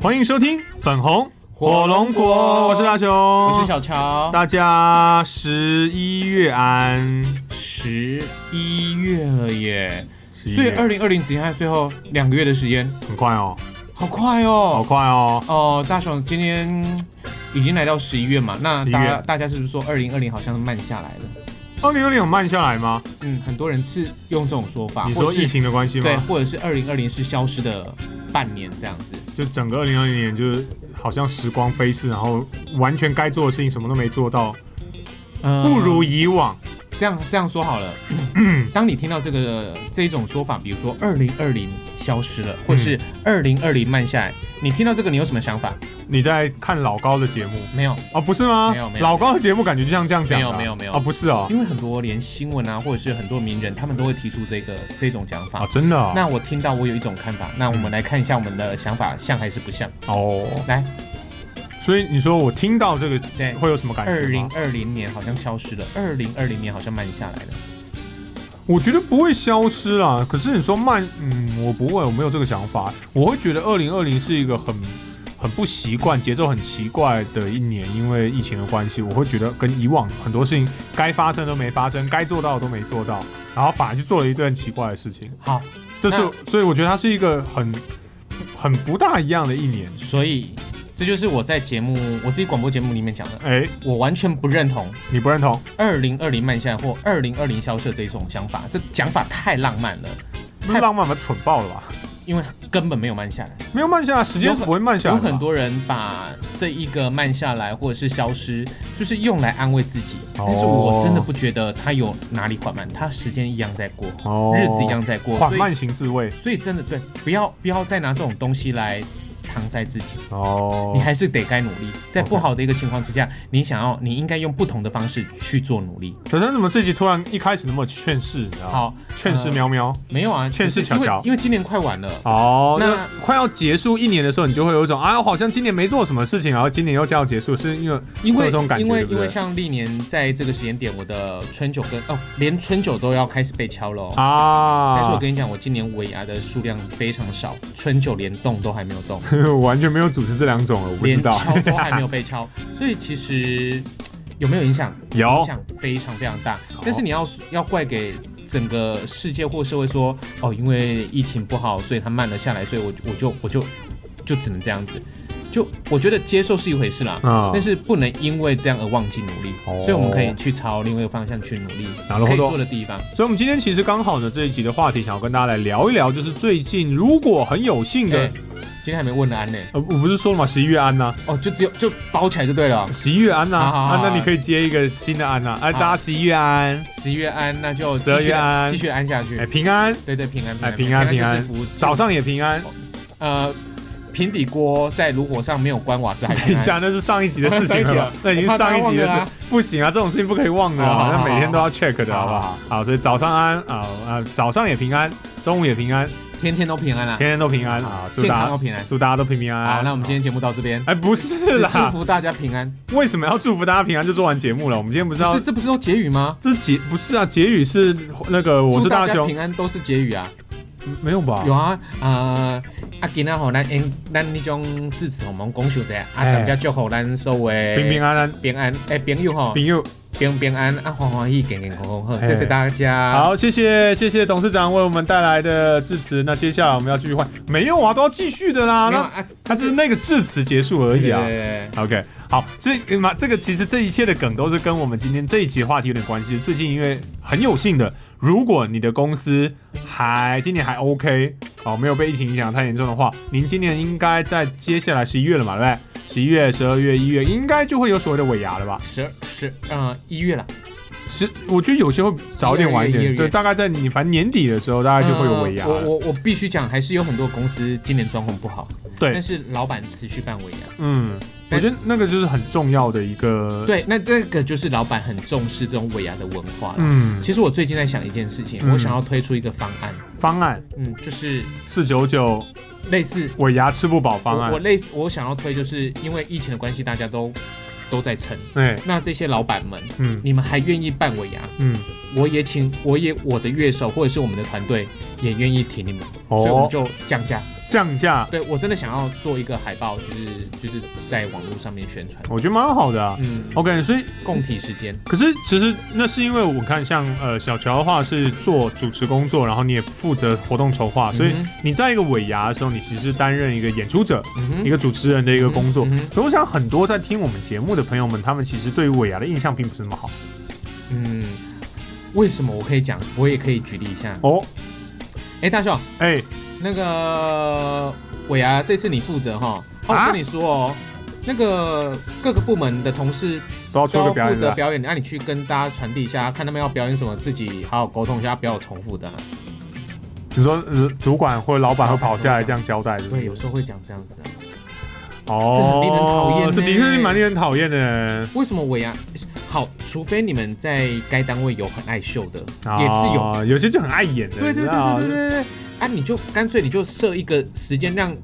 欢迎收听粉红火龙果，我是大雄，我是小乔。大家十一月安，十一月了耶，11所以月二零二零只剩下最后两个月的时间，很快哦，好快哦好哦。快哦。哦，大雄今天已经来到十一月嘛，那大家大家是不是说二零二零好像慢下来了？二零二零有慢下来吗？嗯，很多人是用这种说法，你说疫情的关系吗对，或者是二零二零是消失的半年这样子。就整个二零二零年就是好像时光飞逝，然后完全该做的事情什么都没做到，嗯不如以往。这样这样说好了，当你听到这个这一种说法，比如说二零二零消失了，或是二零二零慢下来，你听到这个你有什么想法？你在看老高的节目没有，哦？不是吗？没有没有老高的节目感觉就像这样讲啊、没有没有没有哦，不是哦，因为很多连新闻啊，或者是很多名人，他们都会提出这个这种讲法。啊，真的哦。那我听到我有一种看法，那我们来看一下我们的想法像还是不像？哦，来，所以你说我听到这个对，会有什么感觉？二零二零年好像消失了，二零二零年好像慢下来了。我觉得不会消失啦。可是你说慢，嗯，我不会，我没有这个想法。我会觉得二零二零是一个很很不习惯、节奏很奇怪的一年，因为疫情的关系，我会觉得跟以往很多事情该发生都没发生，该做到的都没做到，然后反而去做了一段奇怪的事情。好，这是，所以我觉得它是一个很很不大一样的一年。所以这就是我在节目我自己广播节目里面讲的，哎，我完全不认同你不认同？二零二零慢下来或二零二零消失的这种想法，这讲法太浪漫了，不是浪漫吗？蠢爆了吧？因为根本没有慢下来。没有慢下来，时间是不会慢下来的吧。有很多人把这一个慢下来或者是消失，就是用来安慰自己。哦但是我真的不觉得它有哪里缓慢，它时间一样在过，哦日子一样在过，所以缓慢型自慰所以真的对，不要不要再拿这种东西来搪塞自己，哦。你还是得该努力。在不好的一个情况之下，你想要你应该用不同的方式去做努力。小陈怎么这集突然一开始那么劝世？你知道？好，劝世喵喵。没有啊，劝世只是因为巧巧因为今年快完了。哦，那那快要结束一年的时候，你就会有一种啊，我好像今年没做什么事情，然后今年又就要结束，是因为因为这种感觉因为因为像历年在这个时间点，我的春酒跟哦，连春酒都要开始被敲了、哦。啊，但是我跟你讲，我今年尾牙的数量非常少，春酒连动都还没有动，我完全没有组织这两种了，我不知连道。敲都还没有被敲，所以其实有没有影响？有影响非常非常大。但是你要要怪给整个世界或社会说，哦，因为疫情不好，所以它慢了下来，所以我我就我就就只能这样子。就我觉得接受是一回事啦，啊但是不能因为这样而忘记努力，哦所以我们可以去朝另外一个方向去努力，なるほど可以做的地方。所以，我们今天其实刚好呢，这一集的话题想要跟大家来聊一聊，就是最近如果很有幸的对，， 今天还没问安呢，呃，我不是说了吗？十一月安呐、哦，就只有就包起来就对了。十一月安呐、啊，那你可以接一个新的安呐、啊，哎，好大家十一月安，十一月安，那就十二月安。继续安下去。哎，。平安，对对，平安哎平安平安就是福早上也平安。呃，平底锅在炉火上没有关瓦斯还平安。等一下，那是上一集的事情了 那已经是上一集的事不行啊，这种事情不可以忘的啊，好好好那每天都要 check 的，好好不好？好，所以早上安啊啊，早上也平安，中午也平安，天天都平安啊，天天都平安啊，祝健大家康都平安。祝大家都平平安安。好，那我们今天节目到这边，哎，不是啦祝啦，福大家平安。为什么要祝福大家平安就做完节目了？我们今天不是要这不是都结语吗？这是结不是啊？结语是那个我祝大家是大雄，平安都是结语啊。没有吧？有啊，呃，啊，今仔吼，咱因咱那种致辞，我们讲述者，啊，哎大家祝福咱所有的平平安安，平安，哎，朋友吼，朋友平平安，啊，欢欢喜，健健康康，好，哎谢谢大家。好，谢谢谢谢董事长为我们带来的致辞。那接下来我们要继续换，没有啊，都要继续的啦。那他啊，它是那个致辞结束而已啊。OK，好，所以嘛，这个其实这一切的梗都是跟我们今天这一集的话题有点关系。最近因为很有幸的，如果你的公司还今年还 OK，哦，没有被疫情影响太严重的话，您今年应该在接下来十一月了嘛，对不对？十一月、十二月、一月，应该就会有所谓的尾牙了吧？十十呃一月了，是，我觉得有些会早一点晚一点，对，大概在你反正年底的时候，大概就会有尾牙我我我必须讲，还是有很多公司今年状况不好，对。但，是老板持续办尾牙。嗯，我觉得那个就是很重要的一个，，对，那这个就是老板很重视这种尾牙的文化了。嗯，其实我最近在想一件事情，嗯。我想要推出一个方案，方案。嗯，就是四九九类似尾牙吃不饱方我我，类似我想要推，就是因为疫情的关系，大家都都在撑。对，那这些老板们，嗯。你们还愿意办尾牙？嗯，我也请，我也我的乐手或者是我们的团队也愿意挺你们，所以我们哦，就降价，降价，对我真的想要做一个海报，就是就是在网络上面宣传。我觉得蛮好的啊。嗯，OK，所以共体时间。可是其实那是因为我看像呃小乔的话是做主持工作，然后你也负责活动筹划，所以你在一个尾牙的时候，你其实担任一个演出者、嗯一个主持人的一个工作。所以我想很多在听我们节目的朋友们，他们其实对于尾牙的印象并不是那么好嗯，为什么我可以讲？我也可以举例一下。哦。哎，大雄，哎、那个尾牙这次你负责哈。哦，啊我跟你说哦，那个各个部门的同事都要出都要负。责表演，那你去跟大家传递一下，看他们要表演什么，自己好好沟通一下，不要有重复的啊。你说呃主管或者老板会跑下来这样交代，是不对，有时候会讲这样子啊。哦，这很令人讨厌呢这的确是蛮令人讨厌的。为什么尾牙好？除非你们在该单位有很爱秀的，也是有。哦，有些就很爱演的，对对对对对对对。啊，你就干脆你就设一个时间，让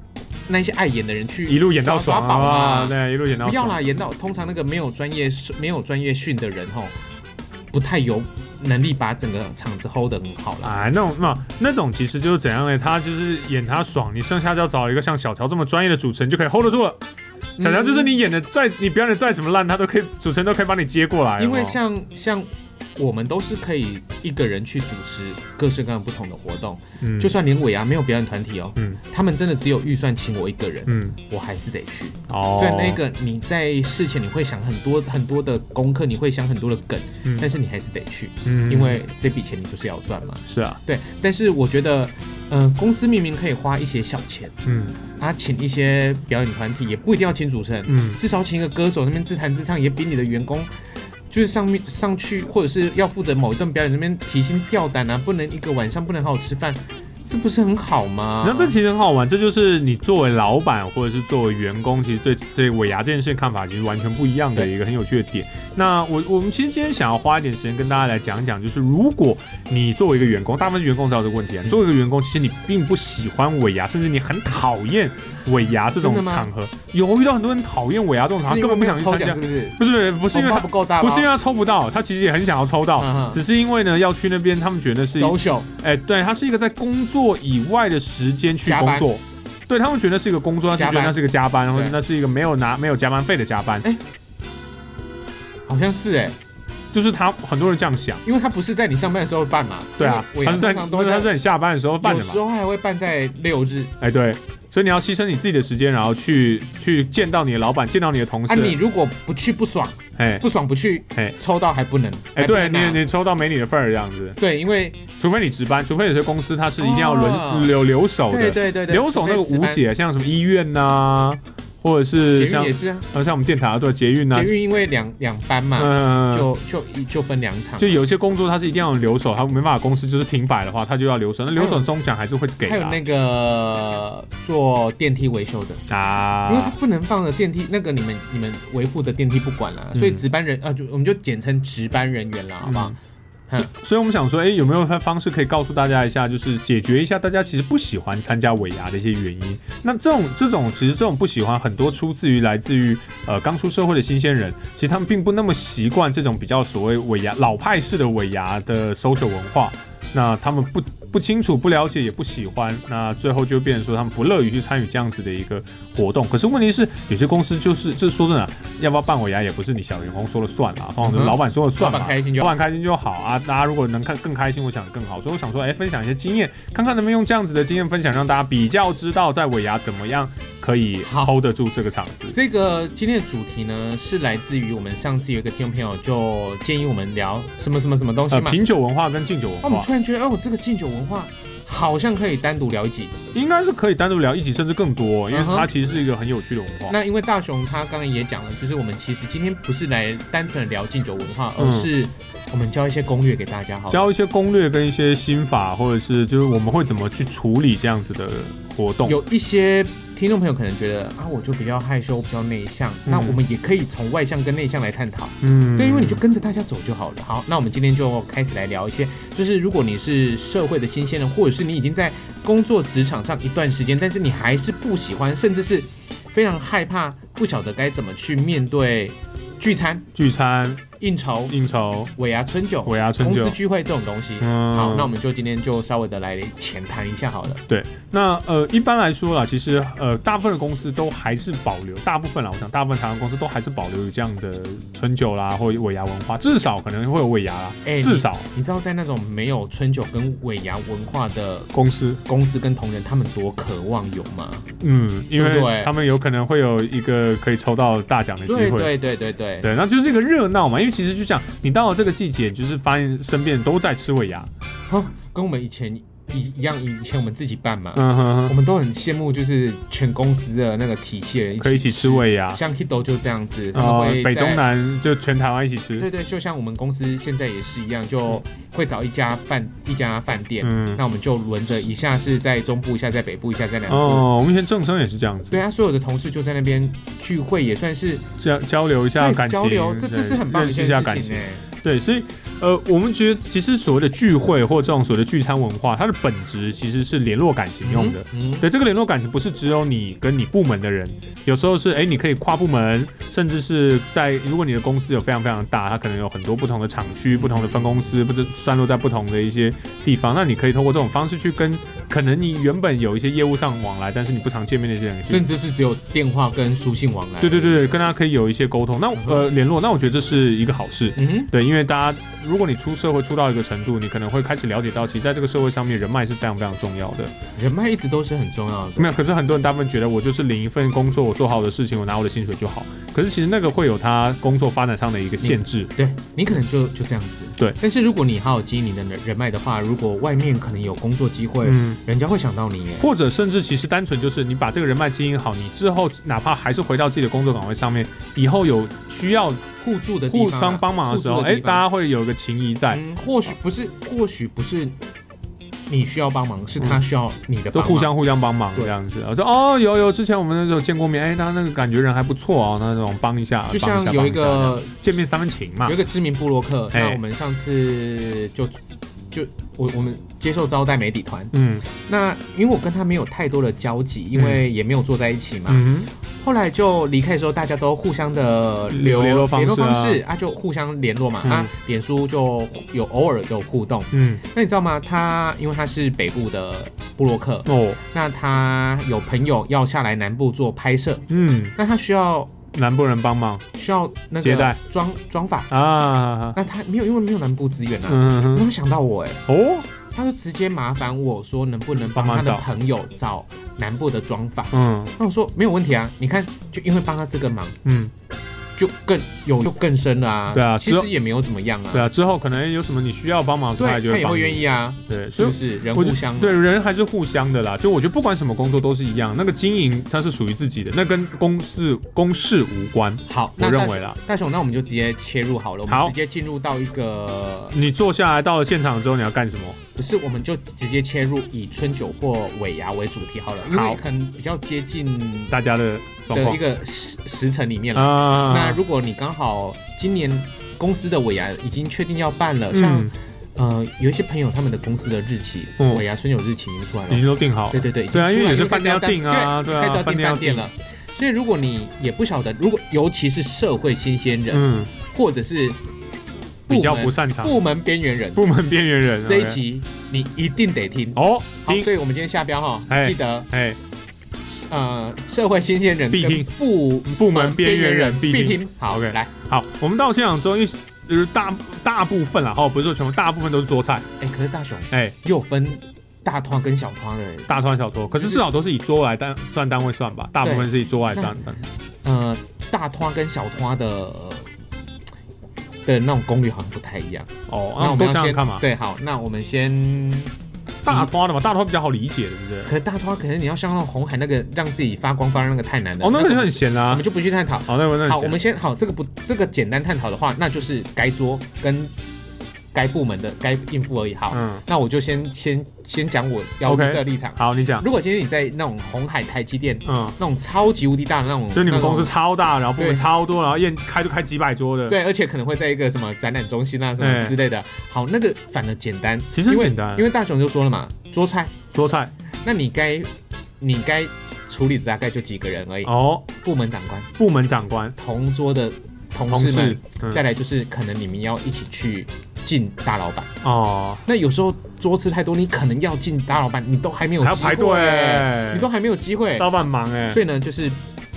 那一些爱演的人去一路演到耍宝啊啊，。对，一路演到。不要啦，演到通常那个没有专业没有专业训的人吼，不太有能力把整个场子 hold 得很好啦。哎，那种那那种其实就是怎样呢？他就是演他爽，你剩下就要找一个像小乔这么专业的主持人就可以 hold 得住了。小乔就是你演的再你表演的再怎么烂，他都可以主持人都可以帮你接过来。因为像像我们都是可以一个人去主持各式各样不同的活动，嗯。就算连尾牙没有表演团体哦，嗯。他们真的只有预算请我一个人，嗯。我还是得去。哦，虽然那个你在事前你会想很多很多的功课，你会想很多的梗，嗯。但是你还是得去，嗯。因为这笔钱你就是要赚嘛。是啊，对，但是我觉得，嗯、公司明明可以花一些小钱，嗯。啊，请一些表演团体，也不一定要请主持人，嗯。至少请一个歌手那边自弹自唱，也比你的员工就是上面上去，或者是要负责某一段表演那边提心吊胆啊，不能一个晚上不能好好吃饭，这不是很好吗？那这其实很好玩，这就是你作为老板或者是作为员工，其实对这尾牙这件事的看法其实完全不一样的一个很有趣的点。那我我们其实今天想要花一点时间跟大家来讲讲，就是如果你作为一个员工，大部分员工知道这个问题啊，你作为一个员工，其实你并不喜欢尾牙，甚至你很讨厌尾牙这种场合，有遇到很多人讨厌尾牙这种场合，根本不想去参加是。不是？不是不是因为他不够大？不是因为他抽不到，他其实也很想要抽到，嗯只是因为呢要去那边，他们觉得是 social 哎、对，他是一个在工作以外的时间去工作，对他们觉得是一个工作，他是觉得那是一个加班，或者那是一个没有拿没有加班费的加班，哎。好像是哎、就是他很多人这样想，因为他不是在你上班的时候办嘛。对啊，他是在他是在你下班的时候办的嘛。有时，候还会办在六日。哎、对，所以你要牺牲你自己的时间，然后去去见到你的老板，见到你的同事。啊，你，如果不去不爽，哎不爽不去哎，抽到还不能。哎、对你你抽到没你的份儿这样子，对，因为除非你值班，除非有些公司它是一定要轮、哦。留留守的，对对对对，留守那个无解，像什么医院呐、或者是像运也是啊，呃像我们电台啊，对捷运呐、捷运因为两两班嘛，嗯，就就一就分两场。就有些工作它是一定要留守，他没办法，公司就是停摆的话，他就要留守。那留守中奖还是会给啊。还有那个做电梯维修的。啊，因为它啊，不能放的电梯，那个你们你们维护的电梯不管了，嗯。所以值班人啊，就我们就简称值班人员了，好不好？嗯所以我们想说，哎、有没有方式可以告诉大家一下，就是解决一下大家其实不喜欢参加尾牙的一些原因？那这种这种其实这种不喜欢，很多出自于来自于呃刚出社会的新鲜人，其实他们并不那么习惯这种比较所谓尾牙老派式的尾牙的 social 文化。那他们不不清楚、不了解，也不喜欢，那最后就变成说他们不乐于去参与这样子的一个活动。可是问题是，有些公司就是，这说真的，要不要办尾牙也不是你小员工说了算啊，通常是老板说了算嘛，老板开心就老板开心就好啊。大家如果能看更开心，我想更好。所以我想说，哎、分享一些经验，看看能不能用这样子的经验分享，让大家比较知道在尾牙怎么样可以 hold 得住这个场子。这个今天的主题呢，是来自于我们上次有一个听众朋友就建议我们聊什么什么什么东西呃，嘛。品酒文化跟敬酒那我们文化突然觉得，哦，这个敬酒文化好像可以单独聊一集。应该是可以单独聊一集，甚至更多，因为它其实是一个很有趣的文化。那因为大雄他刚刚也讲了，就是我们其实今天不是来单纯的聊敬酒文化，而嗯是我们教一些攻略给大家，好好。教一些攻略跟一些心法，或者是就是我们会怎么去处理这样子的活动。有一些听众朋友可能觉得啊，我就比较害羞，比较内向，那我们也可以从外向跟内向来探讨。嗯对，因为你就跟着大家走就好了。好，那我们今天就开始来聊一些，就是如果你是社会的新鲜人，或者是你已经在工作职场上一段时间，但是你还是不喜欢，甚至是非常害怕，不晓得该怎么去面对聚餐，聚餐，应酬、应酬、尾牙春酒、尾牙春酒公司，聚会这种东西。嗯，好，那我们就今天就稍微的来浅谈一下好了。对那呃，一般来说啦，其实呃，大部分的公司都还是保留，大部分啦，我想大部分台湾公司都还是保留有这样的春酒啦，或者尾牙文化，至少可能会有尾牙啦，哎至少你知道在那种没有春酒跟尾牙文化的公司，公司跟同仁，他们多渴望有吗？嗯，因为他们有可能会有一个可以抽到大奖的机会。对对对对对。对，那就是这个热闹嘛，因为其实就这样，你到了这个季节，就是发现身边都在吃尾牙，哼，跟我们以前一一样，以前我们自己办嘛，嗯哼哼，我们都很羡慕，就是全公司的那个体系人可以一起吃尾牙，像 Hito 就这样子，他们哦会，北中在。南就全台湾一起吃，对对，就像我们公司现在也是一样，就会找一家饭一家饭店，嗯，那我们就轮着，一下是在中部，一下在北部，一下在南部。哦，我们以前正生也是这样子，对啊，所有的同事就在那边聚会，也算是交交流一下对感情，交流，这对这是很棒的认识一下感情事情呢。。对，所以呃，我们觉得其实所谓的聚会或这种所谓的聚餐文化，它的本质其实是联络感情用的。嗯，嗯对，这个联络感情不是只有你跟你部门的人，有时候是哎，你可以跨部门，甚至是在如果你的公司有非常非常大，它可能有很多不同的厂区、不同的分公司，不是散落在不同的一些地方，那你可以通过这种方式去跟可能你原本有一些业务上往来，但是你不常见面的一些人甚至是只有电话跟书信往来。对对对对，跟大家可以有一些沟通，那呃联络，那我觉得这是一个好事。嗯，对，因为大家如果你出社会出到一个程度，你可能会开始了解到，其实在这个社会上面，人脉是非常非常重要的。人脉一直都是很重要的。没有，可是很多人大部分觉得我就是领一份工作，我做好我的事情，我拿我的薪水就好。可是其实那个会有他工作发展上的一个限制。对你可能就就这样子。对，但是如果你好好经营你的人人脉的话，如果外面可能有工作机会，嗯，人家会想到你耶。或者甚至其实单纯就是你把这个人脉经营好，你之后哪怕还是回到自己的工作岗位上面，以后有需要互助的地互方啊相帮忙的时候，哎，大家会有一个情谊在，嗯，或许不是，或许不是你需要帮忙，是他需要你的都帮忙。互相互相帮忙这样子。我说哦，有有，之前我们那时候见过面，哎，他那个感觉人还不错哦，那种帮一下，就像有一个见面三分情嘛。有一，个知名部落客，哎。那我们上次就就我我们接受招待媒体团，嗯。那因为我跟他没有太多的交集，因为也没有坐在一起嘛。嗯后来就离开的时候，大家都互相的留联络方式啊。方式啊，就互相联络嘛、嗯。啊，脸书就有偶尔有互动。嗯。那你知道吗？他因为他是北部的布洛克，哦。那他有朋友要下来南部做拍摄，嗯，那他需要南部人帮忙需要那接待。个装装法，啊，那他没有，因为没有南部资源啊。嗯哼那他想到我哎、哦他就直接麻烦我说能不能帮他的朋友找南部的妆发。嗯那我说没有问题啊，你看就因为帮他这个忙，嗯，就更有就更深了啊。对啊其实也没有怎么样啊。对啊，之后可能有什么你需要帮忙，对，他就他也会。愿意啊，对，就是不是？人互相对，人还是互相的啦。就我觉得不管什么工作都是一样，那个经营它是属于自己的，那跟公事公事无关。好，我认为啦，大雄，那我们就直接切入好了，我们好直接进入到一个，你坐下来到了现场之后，你要干什么？不是，我们就直接切入以春酒或尾牙为主题好了，因好为可能比较接近大家的的一个时时辰里面了。啊。那如果你刚好今年公司的尾牙已经确定要办了，像嗯，呃有一些朋友他们的公司的日期，嗯。尾牙春酒日期已经出来了。已经了，都定好了。对。对对，已经对啊，因为出来有些饭店要订啊，对啊，开始要订饭店要订。饭店了。所以如果你也不晓得，如果尤其是社会新鲜人，嗯，或者是比较不擅长。部门边缘人，部门边缘人这一集你一定得听。哦，好，所以我们今天下标哈，哎记得哎，呃，社会新鲜人必听。部部门边缘人必听。好 OK 来，好，我们到现场之后，因为就是大大部分啦，哦，不是说全部，大部分都是桌菜，哎，可是大雄哎，又分大团跟小团的，大团小团，可是至少都是以桌来单算单位算吧，大部分是以桌来算的。呃，大团跟小团的的那种功率好像不太一样。哦，那我们要先这样看嘛。对，好，那我们先。大拖的嘛，大拖比较好理解，对不对？可是大拖可能你要像那种红海那个让自己发光发热那个太难了。哦，那个就很闲啊我们。就不去探讨。好，那个那好，我们先好这个不这个简单探讨的话，那就是该桌跟该部门的该应付而已。好，嗯，那我就先先先讲我要 OK 预设立场。好，你讲。如果今天你在那种红海、台积电嗯，那种超级无敌大的那种，就是你们公司超大，然后部门超多，然后宴开就开几百桌的。，对，而且可能会在一个什么展览中心啊什么哎。之类的。好，那个反而简单，其实很简单。因为大雄就说了嘛，桌菜，桌菜。那你该你该处理的大概就几个人而已，哦，部门长官、部门长官。同桌的同同事们再来就是可能你们要一起去进大老板。哦，那有时候桌次太多，你可能要进大老板，你都还没有机会还要排队你都还没有机会。老板忙哎，所以呢，就是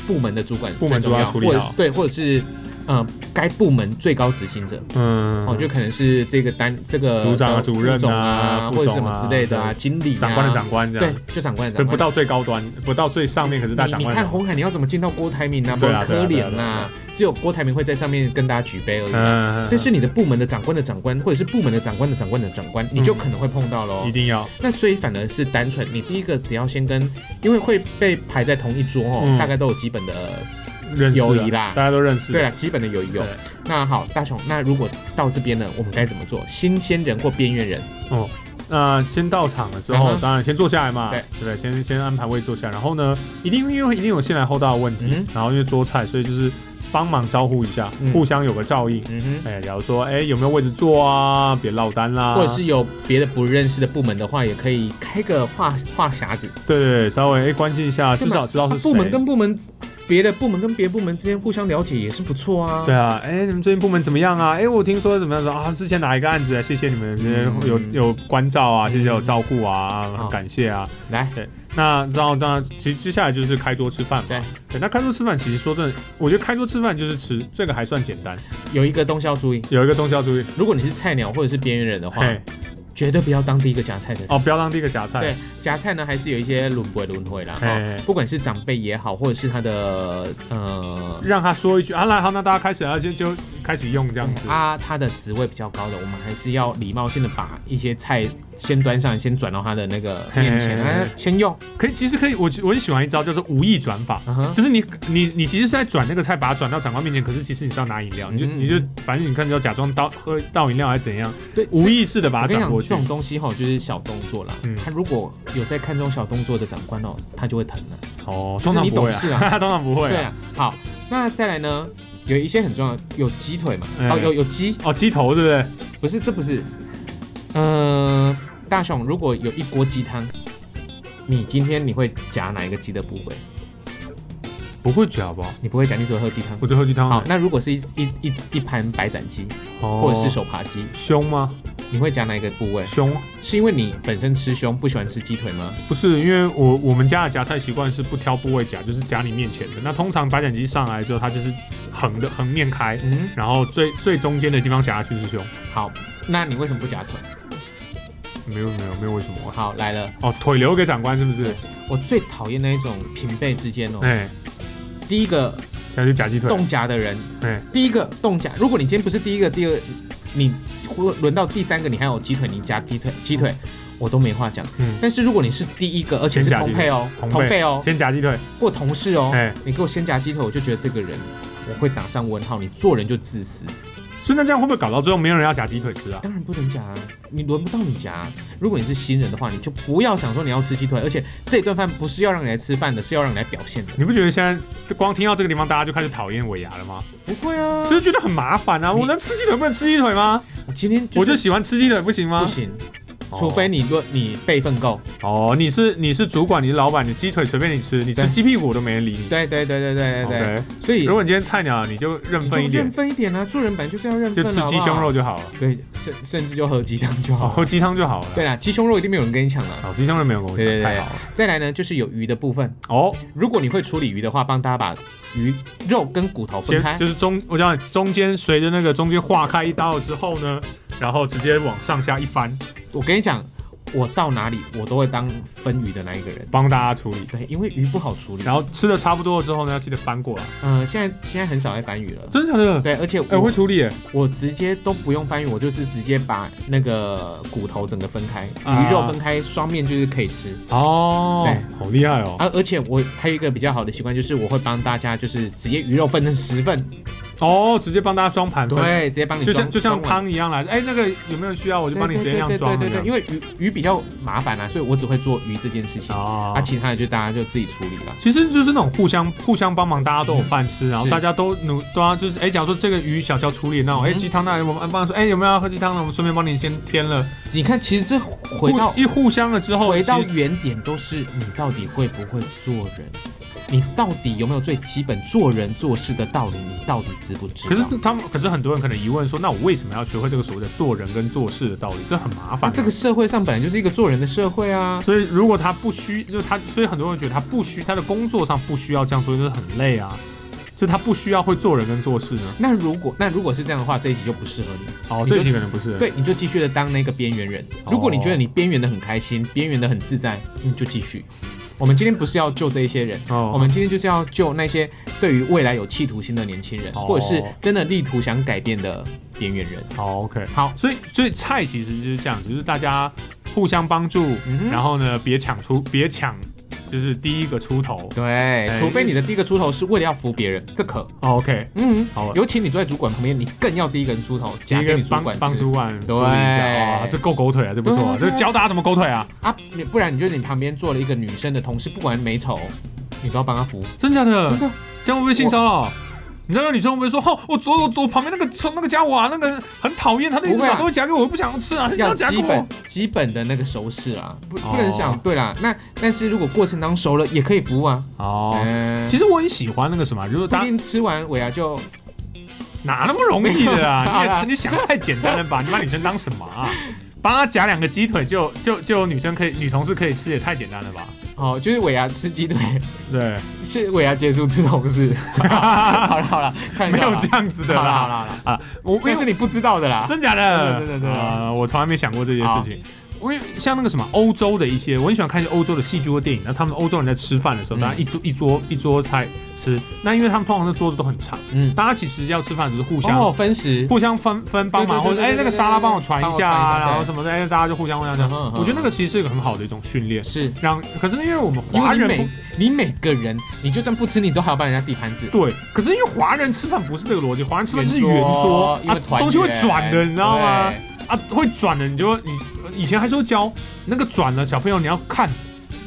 部门的主管部门主管处理对，或者是呃该部门最高执行者。嗯，哦，就可能是这个单这个组长啊主任啊或者什么之类的啊，经理啊长官的长官这对样，，就长官的长官。不到最高端，不到最上面，可是大长官你。看红海，你要怎么见到郭台铭啊？不对啊可怜呐，只有郭台铭会在上面跟大家举杯而已但是你的部门的长官的长官，或者是部门的长官的长官的长官，你就嗯可能会碰到喽一。定要那所以反而是单纯，你第一个只要先跟，因为会被排在同一桌哦，嗯大概都有基本的认识啊友谊啦大家都认识。对啊，基本的友谊有。那好，大雄，那如果到这边呢，我们该怎么做？新鲜人或边缘人，哦那先到场了之后，嗯当然先坐下来嘛，对对不对？先先安排位坐下，然后呢，一定因为一定有先来后到的问题，嗯然后因为桌菜，所以就是帮忙招呼一下，嗯互相有个照应。嗯哼。哎，假如说，哎，有没有位置坐啊？别落单啦。或者是有别的不认识的部门的话，也可以开个话话匣子，对对对，稍微哎关心一下，至少知道是部门跟部门，别的部门跟别的部门之间互相了解也是不错啊。对啊，哎，你们最近部门怎么样啊？哎，我听说怎么样子啊？之前哪一个案子啊？谢谢你们，嗯有有关照啊，嗯谢谢有照顾啊，感谢啊。来，对那然后当然，其实接下来就是开桌吃饭嘛。对对，那开桌吃饭其实说真的，我觉得开桌吃饭就是吃，这个还算简单。有一个东西要注意，有一个东西要注意，如果你是菜鸟或者是边缘人的话，嘿，绝对不要当第一个夹菜的人。哦，不要当第一个夹菜。对，夹菜呢还是有一些轮回轮回啦。不管是长辈也好，或者是他的呃让他说一句啊，来好，那大家开始，啊就就开始用这样子。啊，他的职位比较高的，我们还是要礼貌性的把一些菜先端上，先转到他的那个面前，嘿嘿嘿啊，先用。可以，其实可以，我我很喜欢一招叫做无意转法。嗯哼，就是你你你其实是在转那个菜，把它转到长官面前，可是其实你是要拿饮料，你就嗯你就反正你看你要假装倒喝倒饮料还是怎样，对，无意识的把我跟你讲，它转过去这。种东西哈，就是小动作啦。嗯他如果有在看这种小动作的长官哦，他就会疼了。哦，通常不会懂事啊 通常不会啊。对啊，好，那再来呢，有一些很重要，有鸡腿嘛？嗯哦，有有鸡，哦，鸡头对不对？不是，这不是。嗯，大雄，如果有一锅鸡汤，你今天你会夹哪一个鸡的部位？不会夹吧？你不会夹，你只会喝鸡汤。我就喝鸡汤。好，，那如果是一一一一盘白斩鸡，哦或者是手扒鸡，胸吗？你会夹哪一个部位？胸是因为你本身吃胸，不喜欢吃鸡腿吗？不是，因为我我们家的夹菜习惯是不挑部位夹，就是夹你面前的。那通常白斩鸡上来之后，它就是横的横面开，嗯，然后最最中间的地方夹下去是胸。好，那你为什么不夹腿？没有没有没有为什么？好，来了，哦，腿留给长官是不是？我最讨厌那一种平辈之间哦，哎，第一个下去夹鸡腿。动夹的人，哎，第一个动夹，如果你今天不是第一个，第二，你轮到第三个，你还有鸡腿，你夹鸡腿，鸡腿我都没话讲。嗯，但是如果你是第一个，而且是同配哦，同辈同辈哦，先夹鸡腿。或同事哦，哎，你给我先夹鸡腿，我就觉得这个人我会打上问号，你做人就自私。所以那这样会不会搞到最后没有人要夹鸡腿吃啊？当然不能夹啊，你轮不到你夹啊。如果你是新人的话，你就不要想说你要吃鸡腿，而且这顿饭不是要让你来吃饭的，是要让你来表现的。你不觉得现在光听到这个地方，大家就开始讨厌尾牙了吗？不会啊，就是觉得很麻烦啊！我能吃鸡腿不能吃鸡腿吗？我今天我就喜欢吃鸡腿，不行吗不？行，除非你论你辈分够。哦，你是你是主管，你是老板，你鸡腿随便你吃，你吃鸡屁股都没人理你。对对对对对对对所以如果你今天菜鸟，你就认分一点认，分一点啊，做人本来就是要认分就，吃鸡胸肉就好了。对，甚甚至就喝鸡汤就哦，好。喝鸡汤就好了。对啦，鸡胸肉一定没有人跟你抢了。哦，鸡胸肉没有跟我讲，对对对太好了。再来呢，就是有鱼的部分。哦，如果你会处理鱼的话，帮大家把鱼肉跟骨头分开先。就是中，我讲中间随着那个中间划开一刀之后呢，然后直接往上下一翻，我跟你讲，我到哪里我都会当分鱼的那一个人。帮大家处理。对，因为鱼不好处理。然后吃的差不多了之后呢，要记得翻过来。呃，现在现在很少在翻鱼了。真的假的？对，而且哎，我我会处理耶。我直接都不用翻鱼，我就是直接把那个骨头整个分开，啊鱼肉分开，双面就是可以吃。哦，对，好厉害哦。啊，而且我还有一个比较好的习惯，就是我会帮大家就是直接鱼肉分成十份，哦，直接帮大家装盘分，对，直接帮你装，就像就像汤一样来。哎，那个有没有需要，我就帮你直接这样装。对对对因为鱼鱼比较麻烦啊，所以我只会做鱼这件事情，哦啊，其他的就大家就自己处理了。其实就是那种互相互相帮忙，大家都有饭吃，然后大家都努都要就是哎，假如说这个鱼小乔处理那种，哎嗯鸡汤那我们帮他说，哎有没有要喝鸡汤呢？我们顺便帮你先添了。你看，其实这回到互一互相了之后，回到原点，都是你到底会不会做人。你到底有没有最基本做人做事的道理？你到底知不知道？可是他们，可是很多人可能疑问说，那我为什么要学会这个所谓的做人跟做事的道理？这很麻烦、啊。这个社会上本来就是一个做人的社会啊。所以如果他不需，就是他，所以很多人觉得他不需，他的工作上不需要这样做，就是很累啊。就他不需要会做人跟做事呢。那如果那如果是这样的话，这一集就不适合你。哦，这一集可能不是。对，你就继续的当那个边缘人。哦如果你觉得你边缘的很开心，边缘的很自在，你就继续。我们今天不是要救这一些人，哦，我们今天就是要救那些对于未来有企图心的年轻人，哦或者是真的力图想改变的边缘人。好 OK。好，所以所以菜其实就是这样子，就是大家互相帮助，嗯然后呢别抢出，别抢，就是第一个出头。对，除非你的第一个出头是为了要服别人，这可。哦 OK，嗯，好，尤其你坐在主管旁边，你更要第一个人出头，夹给第一个主管吃帮主管对哇，这够狗腿啊，这不错这教大家怎么狗腿啊，啊！你不然你觉得你旁边坐了一个女生的同事，不管美丑，你都要帮她服，真假的真？的。这样会不会性骚扰？你知道女生会不会说，吼，我左我左旁边那个那个家伙啊，那个很讨厌，他那一把东西夹给我，我不想吃啊，他要夹给我基本。基本的那个熟识啊，不哦不能想对啦。那但是如果过程当中熟了，也可以服务啊。哦，嗯，其实我很喜欢那个什么，就是当吃完尾牙就 哪那么容易的啊？你你想太简单了吧？你把女生当什么啊？帮她夹两个鸡腿就就就有女生可以女同事可以吃，也太简单了吧？哦，就是尾牙吃鸡腿，对，是尾牙结束吃同事。好了好了，看一下啦没有这样子的好了好啦。了好了，啊，我那是你不知道的啦。真假的，对对对对对啊，我从来没想过这件事情。因为像那个什么欧洲的一些，我很喜欢看一些欧洲的戏剧或电影。那他们欧洲人在吃饭的时候，嗯大家一桌一桌一桌菜吃，那因为他们通常的桌子都很长，嗯，大家其实要吃饭只是互相哦，分食。互相分分帮忙，或者哎那个沙拉帮我传一下啊，然后什么的，哎大家就互相互相这样我觉得那个其实是一个很好的一种训练，是，让可是因为我们华人你每你每个人，你就算不吃，你都还要帮人家递盘子。对，可是因为华人吃饭不是这个逻辑，华人吃饭是圆圆桌东西会转的，你知道吗？对啊，会转的，你就你以前还说教那个转的小朋友你要看，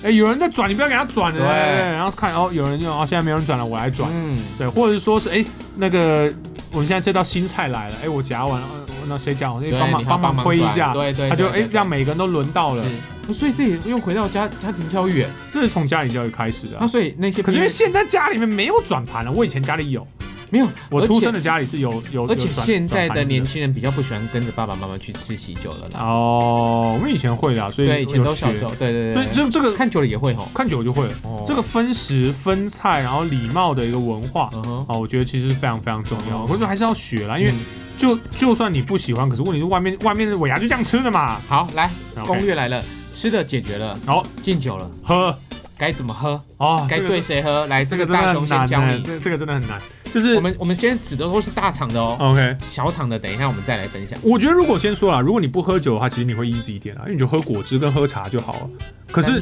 哎，有人在转，你不要给他转了，对然后看哦，有人就哦，现在没有人转了，我来转，嗯，对，或者是说是哎那个我们现在这道新菜来了，哎，我夹完了，呃那谁夹我？那对帮忙帮忙推一下，对对，他就对哎让每个人都轮到了，所以这也又回到家家庭教育，哎这是从家庭教育开始的啊。那。所以那些可是因为现在家里面没有转盘了，我以前家里有，没有，我出生的家里是有有，而且现在的年轻人比较不喜欢跟着爸爸妈妈去吃喜酒了啦。哦，我们以前会的啊，所以对，以前都小时候，对对所对所，以就这个看久了也会吼。看久了就会了。哦这个分食分菜，然后礼貌的一个文化。嗯，哦，我觉得其实是非常非常重要，哦我觉得还是要学啦，因为嗯就就算你不喜欢，可是问题是外面外面的尾牙就这样吃的嘛。好来，攻略来了，吃的解决了，好敬酒了，喝该怎么喝，哦，该对谁喝，来这这个大雄很难呢，先教你。这这个真的很难。就是我们我们现在指的都是大厂的哦，OK，小厂的等一下我们再来分享。我觉得如果先说啦，如果你不喝酒的话，其实你会 easy 一点啊，因为你就喝果汁跟喝茶就好了。可是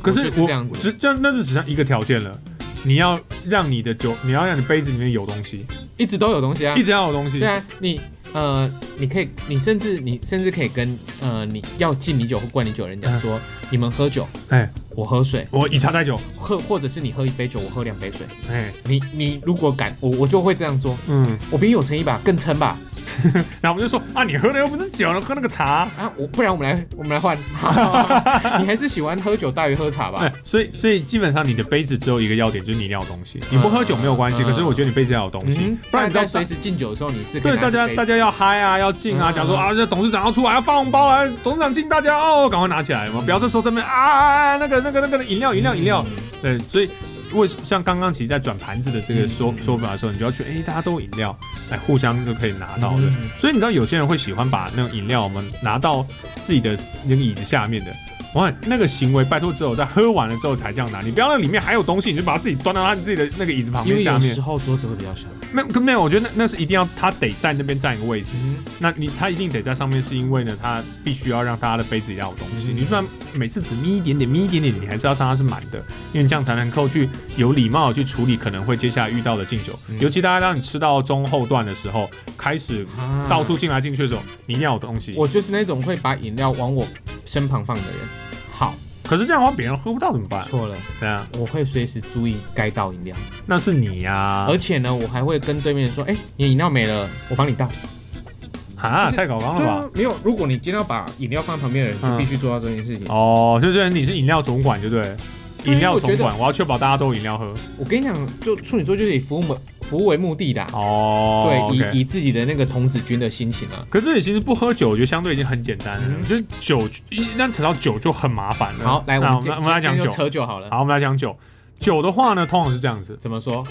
可是我只这样那就只剩一个条件了，你要让你的酒，你要让你杯子里面有东西，一直都有东西啊一。直要有东西。对啊，你呃，你可以，你甚至你甚至可以跟呃你要敬你酒或灌你酒的人讲说，你们喝酒，哎，我喝水，我以茶代酒，喝或者是你喝一杯酒，我喝两杯水。哎，你你如果敢，我我就会这样做，嗯，我比你有诚意吧，更撑吧。然后我们就说啊，你喝的又不是酒，喝那个茶。啊，我不然我们来我们来换，你还是喜欢喝酒大于喝茶吧？哎，所以所以基本上你的杯子只有一个要点，就是你一定要有东西。你不喝酒没有关系，嗯可是我觉得你杯子要有东西。嗯，，不然你在随时敬酒的时候，你是可以对大家大家要嗨啊，要敬啊，假如说啊，这董事长要出来要发红包啊，董事长敬大家哦，赶快拿起来嘛，不要这时候这边啊那个那个那个饮料饮料饮料，嗯对，所以为像刚刚其实，在转盘子的这个说嗯说法的时候，你就要去，哎、大家都有饮料，哎，互相就可以拿到的。嗯所以你知道有些人会喜欢把那种饮料我们拿到自己的那个椅子下面的。哇，那个行为，拜托只有在喝完了之后才这样拿，你不要那里面还有东西，你就把它自己端到他自己的那个椅子旁因为边下面有时。候桌子会比较小。没有没有，我觉得那那是一定要他得在那边占一个位置。嗯，那你他一定得在上面，是因为呢，他必须要让大家的杯子要有东西。嗯你就算每次只眯一点点，眯一点点，你还是要让它是满的，因为这样才能够去有礼貌地去处理可能会接下来遇到的敬酒。嗯尤其大家让你吃到中后段的时候，开始啊到处进来进去的时候，你一定要有东西。我就是那种会把饮料往我身旁放的人。好，可是这样的话，别人喝不到怎么办？错了，对啊，我会随时注意该倒饮料，那是你呀、而且呢，我还会跟对面说，哎、你的饮料没了，我帮你倒。啊，就是太搞纲了吧？，没有，如果你今天要把饮料放在旁边的人，嗯就必须做到这件事情。哦，就就是你是饮料总管，对不对？对饮料我觉得总管，我要确保大家都有饮料喝。我跟你讲，就处女座就是以服务服务为目的的啊、哦，对，以以自己的那个童子军的心情啊。可是这里其实不喝酒，我觉得相对已经很简单了。嗯就是酒，一旦扯到酒就很麻烦了。好，来，我那们我们来讲就酒。扯酒好了。好，我们来讲酒。酒的话呢，通常是这样子，怎么说？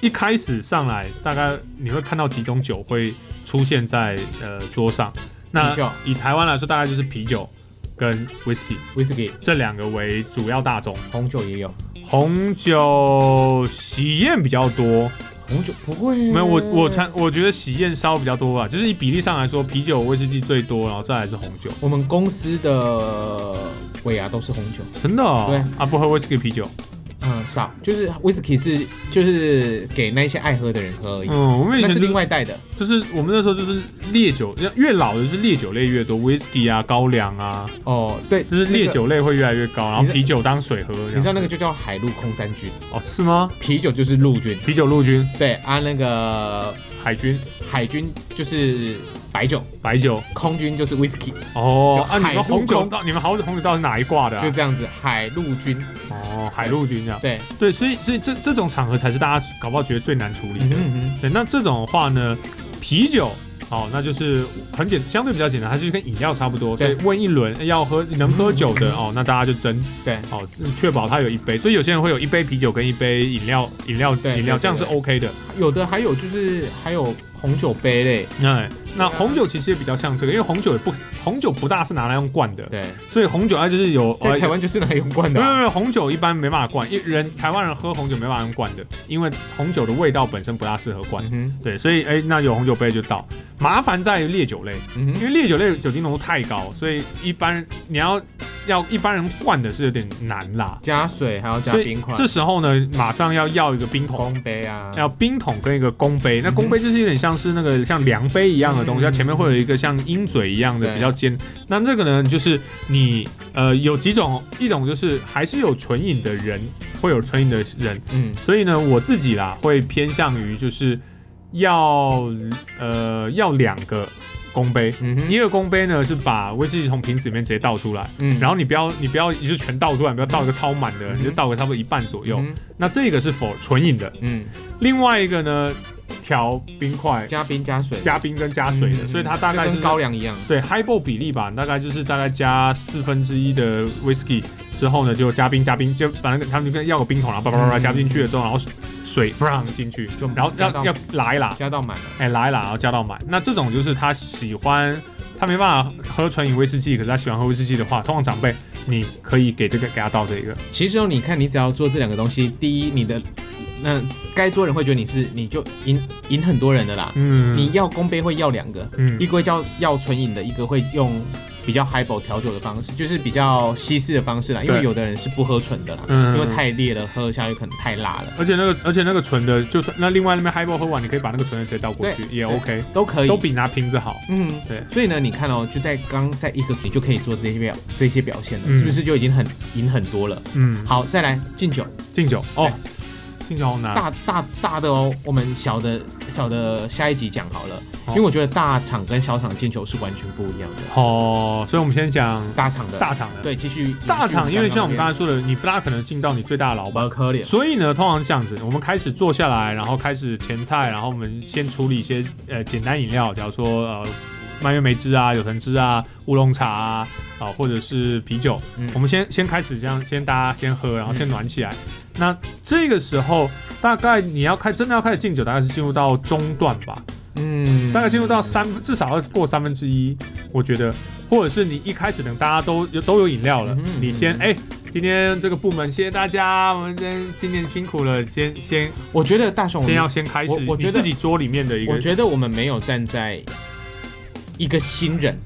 一开始上来，大概你会看到几种酒会出现在呃桌上。那以台湾来说，大概就是啤酒跟 whisky whisky 这两个为主要大宗。红酒也有，红酒喜宴比较多，红酒不会没有我我参我觉得喜宴烧比较多吧，就是以比例上来说，啤酒、威士忌最多，然后再来是红酒。我们公司的尾牙都是红酒，真的、哦？对啊，不喝威士忌啤酒。嗯，少，就是 whisky 是就是给那些爱喝的人喝而已，嗯，我们以那是另外带的。就是我们那时候就是烈酒，越老的是烈酒类越多，whisky 啊、高粱啊，哦，对，就是烈。酒类会越来越高，然后啤酒当水喝。你知道那个就叫海陆空三军，哦？是吗？啤酒就是陆军，啤酒陆军、对啊，那个海军、海军就是白酒，白酒。空军就是 whisky，哦啊，你们红酒你们红红酒到底是哪一挂的、啊？就这样子，海陆军，哦，海陆军这样。对，对，所以所以这这种场合才是大家搞不好觉得最难处理的。嗯哼嗯对，那这种的话呢，啤酒。哦，那就是很简，相对比较简单，它就是跟饮料差不多，所以对问一轮哎要喝能喝酒的哦，那大家就争对，哦，确保它有一杯，所以有些人会有一杯啤酒跟一杯饮料，饮料对饮料，对这样是 OK 的。有的还有就是还有红酒杯类，哎，那对啊。红酒其实也比较像这个，因为红酒也不红酒不大是拿来用灌的，对，所以红酒它就是有在台湾就是拿来用灌的啊，没有没有，红酒一般没办法灌，一人台湾人喝红酒没办法用灌的，因为红酒的味道本身不大适合灌。嗯，对，所以哎、那有红酒杯就倒。麻烦在于烈酒类，嗯，因为烈酒类酒精浓度太高，所以一般你要要一般人灌的是有点难啦。加水还要加冰块，这时候呢，马上要要一个冰桶，公杯啊，要冰桶跟一个公杯。那公杯就是有点像是那个像量杯一样的东西，嗯它前面会有一个像鹰嘴一样的比较尖。那这个呢，就是你呃有几种，一种就是还是有纯饮的人，会有纯饮的人，嗯所以呢，我自己啦会偏向于就是要呃要两个公杯。一个公杯呢是把威士忌从瓶子里面直接倒出来，嗯然后你不要你不要一次全倒出来，不要倒一个超满的，嗯你就倒个差不多一半左右。嗯那这个是否纯饮的？嗯，另外一个呢，调冰块、加冰加水，加冰跟加水的，嗯所以它大概是跟高粱一样，对 highball 比例吧，大概就是大概加四分之一的 whisky 之后呢，就加冰加冰，就反正他们就跟要个冰桶，然后叭叭叭叭嗯。加进去了之后，然后水 brown 进去，就然后要要拉一拉，加到满了，哎拉一拉，然后加到满。那这种就是他喜欢。他没办法喝纯饮威士忌，可是他喜欢喝威士忌的话，通常长辈你可以给这个给他倒这个，其实哦，你看，你只要做这两个东西，第一，你的那该桌人会觉得你是你就赢赢很多人的啦。嗯，你要公杯会要两个，嗯一个会叫要纯饮的，一个会用比较 highball 调酒的方式，就是比较西式的方式啦。因为有的人是不喝纯的啦，嗯因为太烈了，喝下去可能太辣了，而且那个而且那个纯的，就算那另外那边 highball 喝完，你可以把那个纯的直接倒过去，也 OK，都可以都。比拿瓶子好。嗯，对。所以呢，你看哦，就在刚在一个你就可以做这些表这些表现了，嗯是不是就已经很赢很多了？嗯，好，再来敬酒，敬酒哦，敬酒好难。大大大的哦，我们小的小的下一集讲好了，好因为我觉得大厂跟小厂进球是完全不一样的。哦，所以我们先讲大厂的大厂的。对，继续大厂，因为像我们刚才才说的，你不大可能进到你最大的老板不，可怜，所以呢，通常是这样子，我们开始坐下来，然后开始前菜，然后我们先处理一些呃简单饮料，假如说呃蔓越莓汁啊、有橙汁啊、乌龙茶啊，啊或者是啤酒，嗯我们先先开始这样，先大家先喝，然后先暖起来。那这个时候大概你要开真的要开始敬酒，大概是进入到中段吧，嗯。大概进入到三至少要过三分之一，我觉得，或者是你一开始等大家都有都有饮料了，你先哎。今天这个部门谢谢大家，我们今天今天辛苦了，先先我觉得大雄，先要先开始我我觉得你自己桌里面的一个我觉得我们没有站在一个新人，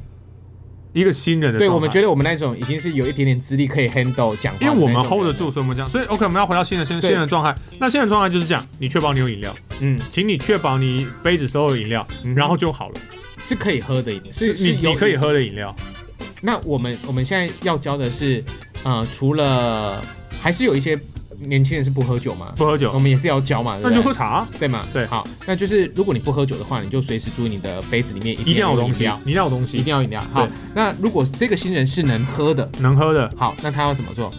一个新人的对我们觉得我们那种已经是有一点点资历可以 handle 讲因为我们 hold 得住，所以我们这样，所以 OK，我们要回到新人新对。新人的状态。那新人状态就是这样，你确保你有饮料，嗯，请你确保你杯子都有饮料，嗯然后就好了。是可以喝的，是是有你你可以。喝的饮料，那我们我们现在要教的是，呃，除了还是有一些年轻人是不喝酒嘛，不喝酒。我，们也是要教嘛，对那就喝茶，对嘛？对。好，那就是如果你不喝酒的话，你就随时注意你的杯子里面一一定要有东西，料，你一定要有东一西定要饮料。好对，那如果这个新人是能喝的，能喝的，好，那他要怎么做？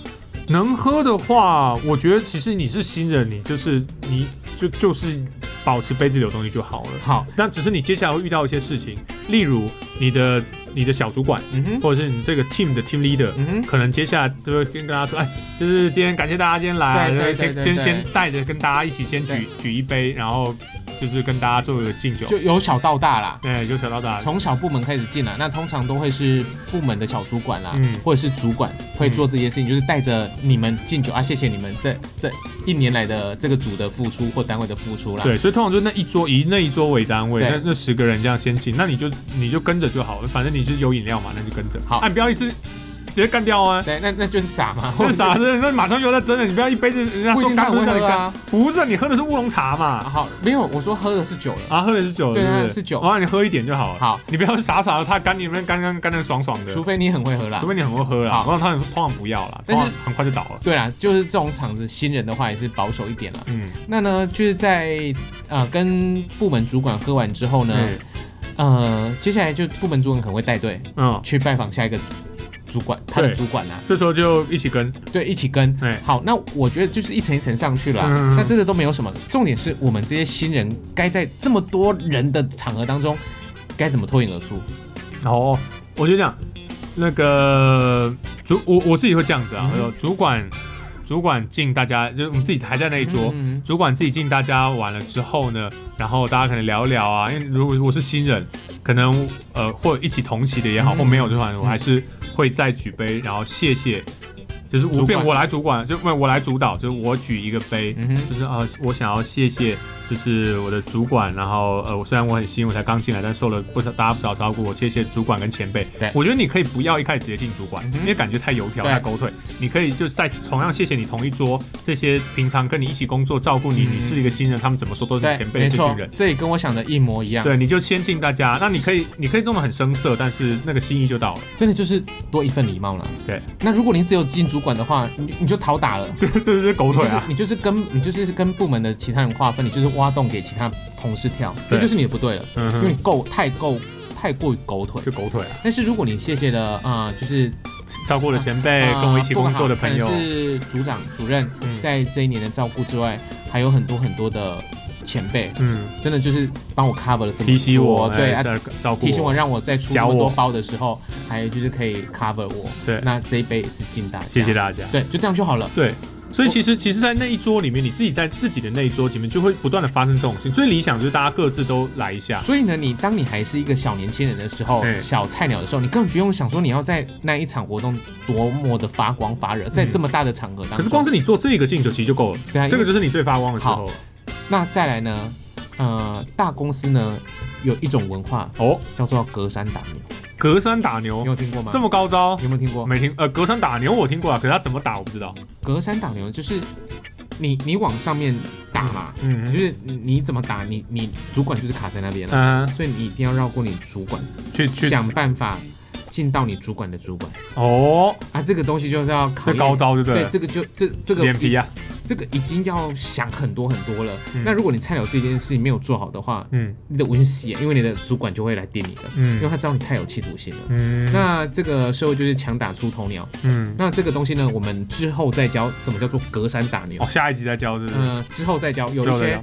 能喝的话，我觉得其实你是新人，你就是你就就是保持杯子里有东西就好了。好，那只是你接下来会遇到一些事情，例如你的你的小主管，嗯哼，或者是你这个 team 的 team leader，嗯哼，可能接下来就会跟跟大家说，哎，就是今天感谢大家今天来，对对对先先先带着跟大家一起先举举一杯，然后就是跟大家做一个敬酒，就由小到大啦。对，由小到大。从小部门开始进来，那通常都会是部门的小主管啦，嗯。或者是主管会做这些事情，就是带着你们敬酒啊，谢谢你们这这一年来的这个组的付出或单位的付出啦。对，所以通常就那一桌以那一桌为单位，对。那那十个人这样先进，那你就你就跟着就好了，反正你就是有饮料嘛，那就跟着。好啊，你不要一次直接干掉啊，对，那那就是傻嘛，那傻子，那马上就要在争了，你不要一杯子人家干不喝啊。不是你喝的是乌龙茶啊嘛，好，没有，我说喝的是酒了。啊，喝的是酒，对是酒啊，你喝一点就好了。好，你不要傻傻的，他干你们干干干的爽爽的，除非你很会喝啦除。非你很会喝啦，好不然他通常不要啦，但是很快就倒了。对啦，就是这种场子，新人的话也是保守一点了。嗯，那呢，就是在呃跟部门主管喝完之后呢，呃，接下来就部门主任可能会带队嗯，去拜访下一个主管，他的对主管啦，这时候就一起跟，对，一起跟。哎，好，那我觉得就是一层一层上去了啊，嗯那真的都没有什么。重点是我们这些新人该在这么多人的场合当中，该怎么脱颖而出？哦，我就讲那个主，我我自己会这样子啊，嗯有主管主管敬大家，就是我们自己还在那一桌。嗯主管自己敬大家完了之后呢，然后大家可能聊一聊啊，因为如果我是新人，可能呃或者一起同期的也好，嗯或没有的话，我还是会再举杯，然后谢谢，就是我变我来主管，就为我来主导，就是我举一个杯，嗯，就是啊、我想要谢谢，就是我的主管，然后呃，我虽然我很新，我才刚进来，但受了不少大家不少照顾，我谢谢主管跟前辈。对我觉得你可以不要一开始直接进主管，嗯因为感觉太油条、太狗腿。你可以就是在同样谢谢你同一桌这些平常跟你一起工作、照顾你，嗯你是一个新人，他们怎么说都是前，辈的这群人。，这也跟我想的一模一样。对，你就先敬大家，那你可以，你可以弄得很生涩，但是那个心意就到了。真的就是多一份礼貌了。对，那如果你只有进主管的话，你你就讨打了。这这是狗腿啊！你就是跟你就是跟部门的其他人划分，你就是挖洞给其他同事跳，这就是你的不对了，嗯因为你，够太够太过于狗腿。就狗腿啊！但是如果你谢谢的啊、呃就是照顾了前辈，呃跟我一起工作的朋友是组长、主任，嗯在这一年的照顾之外，还有很多很多的前辈，嗯，真的就是帮我 cover 了这么多，提醒我，对照顾提醒我，让我在出多包的时候，还有就是可以 cover 我。对那这一杯也是敬大家，谢谢大家。对，就这样就好了。对，所以其实其实，在那一桌里面，你自己在自己的那一桌里面，就会不断的发生这种事情。最理想就是大家各自都来一下。所以呢，你当你还是一个小年轻人的时候，对小菜鸟的时候，你根本不用想说你要在那一场活动多么的发光发热，在这么大的场合当中。可是光是你做这个敬酒其实就够了，对啊，这个就是你最发光的时候。那再来呢，呃，大公司呢有一种文化哦，叫做隔山打牛，隔山打牛你有听过吗？这么高招，你有没有听过？没听？呃，隔山打牛我听过啊，可是他怎么打我不知道。隔山打牛就是你你往上面打嘛，嗯就是你你怎么打，你你主管就是卡在那边了，嗯，所以你一定要绕过你主管，去去想办法进到你主管的主管哦，啊，这个东西就是要考这验高招对不对对，这个就这这个脸皮啊，这个已经要想很多很多了。嗯那如果你菜鸟这件事情没有做好的话，嗯你的温习，因为你的主管就会来盯你的，嗯因为嗯他知道你太有企图心了。嗯，那这个社会就是强打出头鸟。嗯，那这个东西呢，我们之后再教怎么叫做隔山打牛哦，。下一集再教是不是？嗯、之后再教，有一些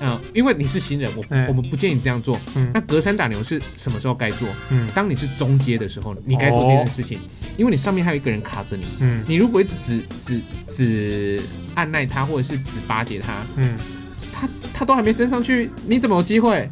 嗯、因为你是新人，我、嗯我们不建议你这样做。嗯。那隔山打牛是什么时候该做？嗯。当你是中阶的时候，你该做这件事情，因为你上面还有一个人卡着你。嗯。你如果一直只只只按耐他，或者是只巴结他，嗯，他他都还没升上去，你怎么有机会？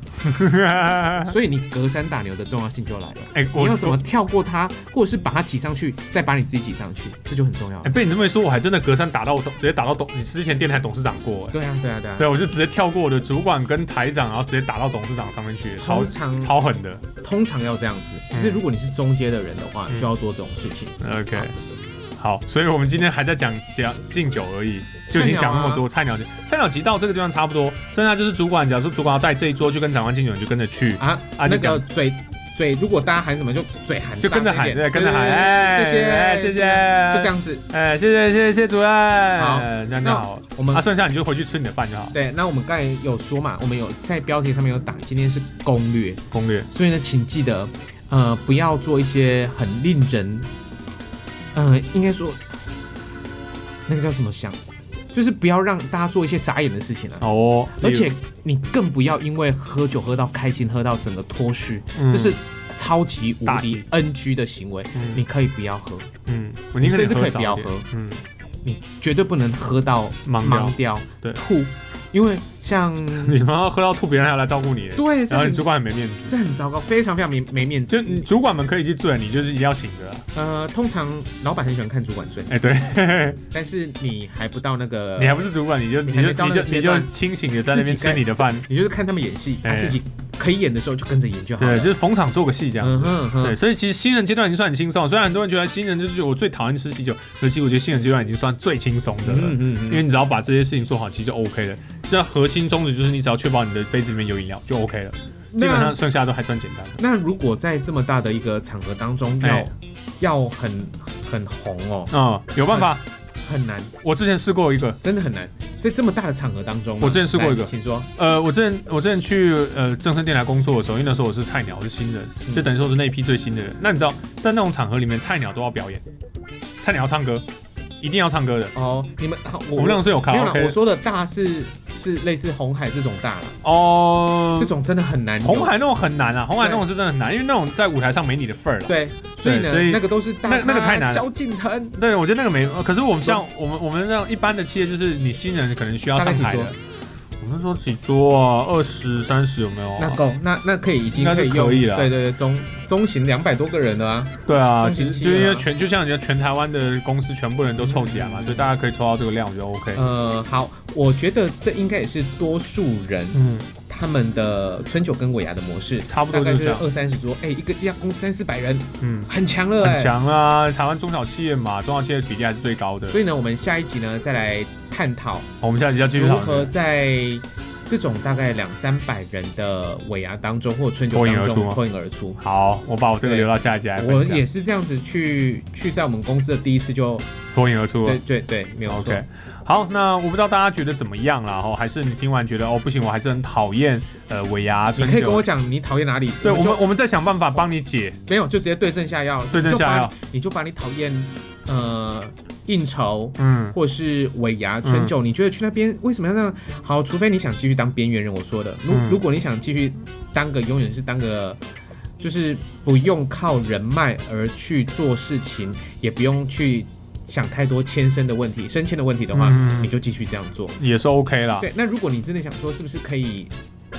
所以你隔山打牛的重要性就来了。哎，我你要怎么跳过他，或者是把他挤上去，再把你自己挤上去，这就很重要哎，。被你这么一说，我还真的隔山打到董，直接打到董，你之前电台董事长过，哎，对啊，对啊，对啊。对，我就直接跳过我的主管跟台长，然后直接打到董事长上面去，超超狠的。通常要这样子，嗯可是如果你是中阶的人的话，嗯就要做这种事情。OK，好，所以我们今天还在讲讲敬酒而已，就已经讲那么多菜鸟级，菜鸟级到这个地方差不多，剩下就是主管，假如说主管要带这一桌去跟长官敬酒，你就跟着去，啊，啊那就个嘴嘴，如果大家喊什么就嘴喊，就跟着喊，对，跟着喊，哎，谢谢，哎谢谢，就这，样子。哎，谢谢谢谢谢谢主任，好那那好。我们啊，剩下你就回去吃你的饭就好。对，那我们刚才有说嘛，我们有在标题上面有打，今天是攻略，攻略，所以呢，请记得，呃，不要做一些很令人，呃，应该说那个叫什么想，就是不要让大家做一些傻眼的事情啊。哦，而且你更不要因为喝酒喝到开心，喝到整个脱虚，嗯。这是超级无大敌忌 NG 的行为。嗯。你可以不要喝，嗯，甚至可以不要喝。嗯，你绝对不能喝到盲掉。盲掉、对。吐，因为像 你他妈喝到吐，别人还要来照顾你，对，然后你主管很没面子。这很糟糕，非常非常没没面子。就你主管们可以去醉，你就是一定要醒着啊。呃，通常老板很喜欢看主管醉，哎，对，但是你还不到那个，你还不是主管，你就你就你就你就清醒的在那边吃你的饭。你就是看他们演戏，他哎自己可以演的时候就跟着演就好了对，就是逢场做个戏这样。嗯哼哼，对，所以其实新人阶段已经算很轻松，虽然很多人觉得新人就是我最讨厌吃喜酒，可是其实我觉得新人阶段已经算最轻松的了。嗯嗯嗯因为你只要把这些事情做好，其实就 OK 了。这核心宗旨就是你只要确保你的杯子里面有饮料就 OK 了，基本上剩下都还算简单。那如果在这么大的一个场合当中要、哎要很很红哦，嗯，有办法。很难，我之前试过一个，真的很难，在这么大的场合当中，我之前试过一个请说。呃，我之前我之前去呃正生电台工作的时候，因为那时候我是菜鸟，我是新人，嗯就等于说是那一批最新的人。那你知道，在那种场合里面，菜鸟都要表演，菜鸟要唱歌，一定要唱歌的。哦，你们，我们那种是有卡没有拉啦，我说的大是是类似红海这种大了，哦这。种真的很难有。红海那种很难啊，红海那种是真的很难，因为那种在舞台上没你的份儿了。对，所以呢，所以那个都是大那那个太难了萧敬腾对，我觉得那个没，呃可是我们像我们我们那种一般的企业，就是你新人可能需要大概几桌上台的。我们说几桌啊，二十三十有没有啊？那够，那那可以已经可以用，可以了。对对对，中中型两百多个人的啊，对啊，其实就因为全就像人家全台湾的公司全部人都凑起来嘛，所以大家可以抽到这个量，我觉得 OK。呃，好，我觉得这应该也是多数人嗯，他们的春酒跟尾牙的模式，差不多大概就是。二三十桌，哎，一个一家公司三四百人，嗯，很强了，哎很。强啊，台湾中小企业嘛，中小企业比例还是最高的。所以呢，我们下一集呢再来探讨我们下一集要继续如何在这种大概两三百人的尾牙当中或春酒当中脱颖而出。好，我把我这个留到下一集来。我也是这样子去去在我们公司的第一次就脱颖而出。对对对，没有错。OK，好，那我不知道大家觉得怎么样啦，后，还是你听完觉得哦不行，我还是很讨厌呃尾牙春你可以跟我酒。讲你讨厌哪里，对，我就们我们再想办法帮你解。没有就直接对症下药，对症下药你就把你讨厌呃应酬。嗯，或是尾牙春酒，你觉得去那边为什么要这样？好，除非你想继续当边缘人，我说的。如、嗯如果你想继续当个永远是当个，就是不用靠人脉而去做事情，也不用去想太多迁升的问题、升迁的问题的话，嗯你就继续这样做。也是 OK 啦。对，那如果你真的想说，是不是可以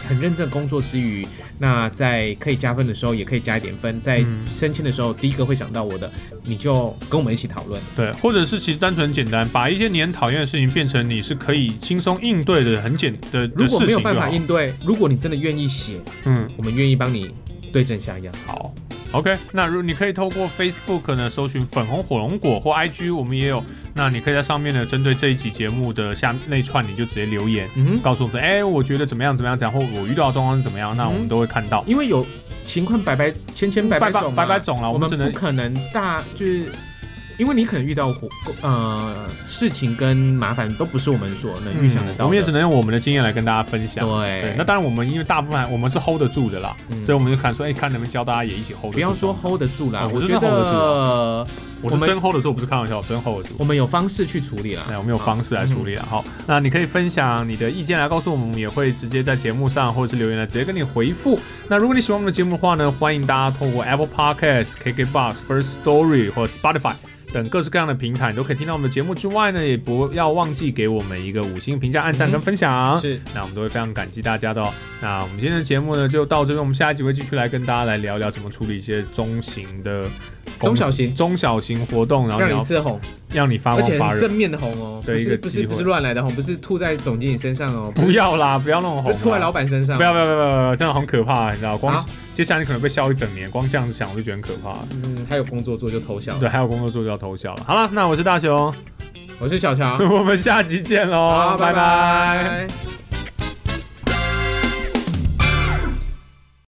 很认真工作之余，那在可以加分的时候也可以加一点分，在嗯升迁的时候，第一个会想到我的，你就跟我们一起讨论。对，或者是其实单纯简单，把一些你很讨厌的事情变成你是可以轻松应对的很简的的如果没有办法。应对，如果你真的愿意写，嗯，我们愿意帮你对症下药。好，OK，那如你可以透过 Facebook 呢搜寻粉红火龙果或 IG，我们也有。那你可以在上面呢，针对这一集节目的下那一串，你就直接留言，嗯，告诉我们说，哎、我觉得怎么样怎么样怎样，或我遇到的状况是怎么样，那我们嗯都会看到。因为有情况百百千千百百种嘛百百种了，我们只能不可能大就是。因为你可能遇到火呃事情跟麻烦都不是我们所能预想得到的，嗯我们也只能用我们的经验来跟大家分享。对对，那当然我们因为大部分我们是 hold 得住的啦，嗯所以我们就看说，哎、看能不能教大家也一起 hold 得住。不要说 hold 得住啦，哦我我觉真的 hold 得住得我们我是真 hold 得住，不是开玩笑，我真 hold 得住。我们有方式去处理了。对，我们有方式来处理了。好，那你可以分享你的意见来告诉我们，我们也会直接在节目上或者是留言来直接跟你回复。那如果你喜欢我们的节目的话呢，欢迎大家透过 Apple Podcast、KKBox、First Story 或者 Spotify。等各式各样的平台，你都可以听到我们的节目之外呢，也不要忘记给我们一个五星评价、按赞跟分享。是，那我们都会非常感激大家的哦。那我们今天的节目呢，就到这边。我们下一集会继续来跟大家来聊聊怎么处理一些中型的中小型中小型活动，然后让你吃红，让你发光发热。正面的红哦，不对一个是不是不是乱来的红，不是吐在总经理身上哦，不要啦，不要那种红吐在老板身上，不要不要不要不要这样很可怕，你知道？光接下来你可能被笑一整年，光这样子想我就觉得很可怕。嗯，还有工作做就偷笑。对，还有工作做就要偷笑了。好了，那我是大雄，我是小强，我们下集见喽，拜拜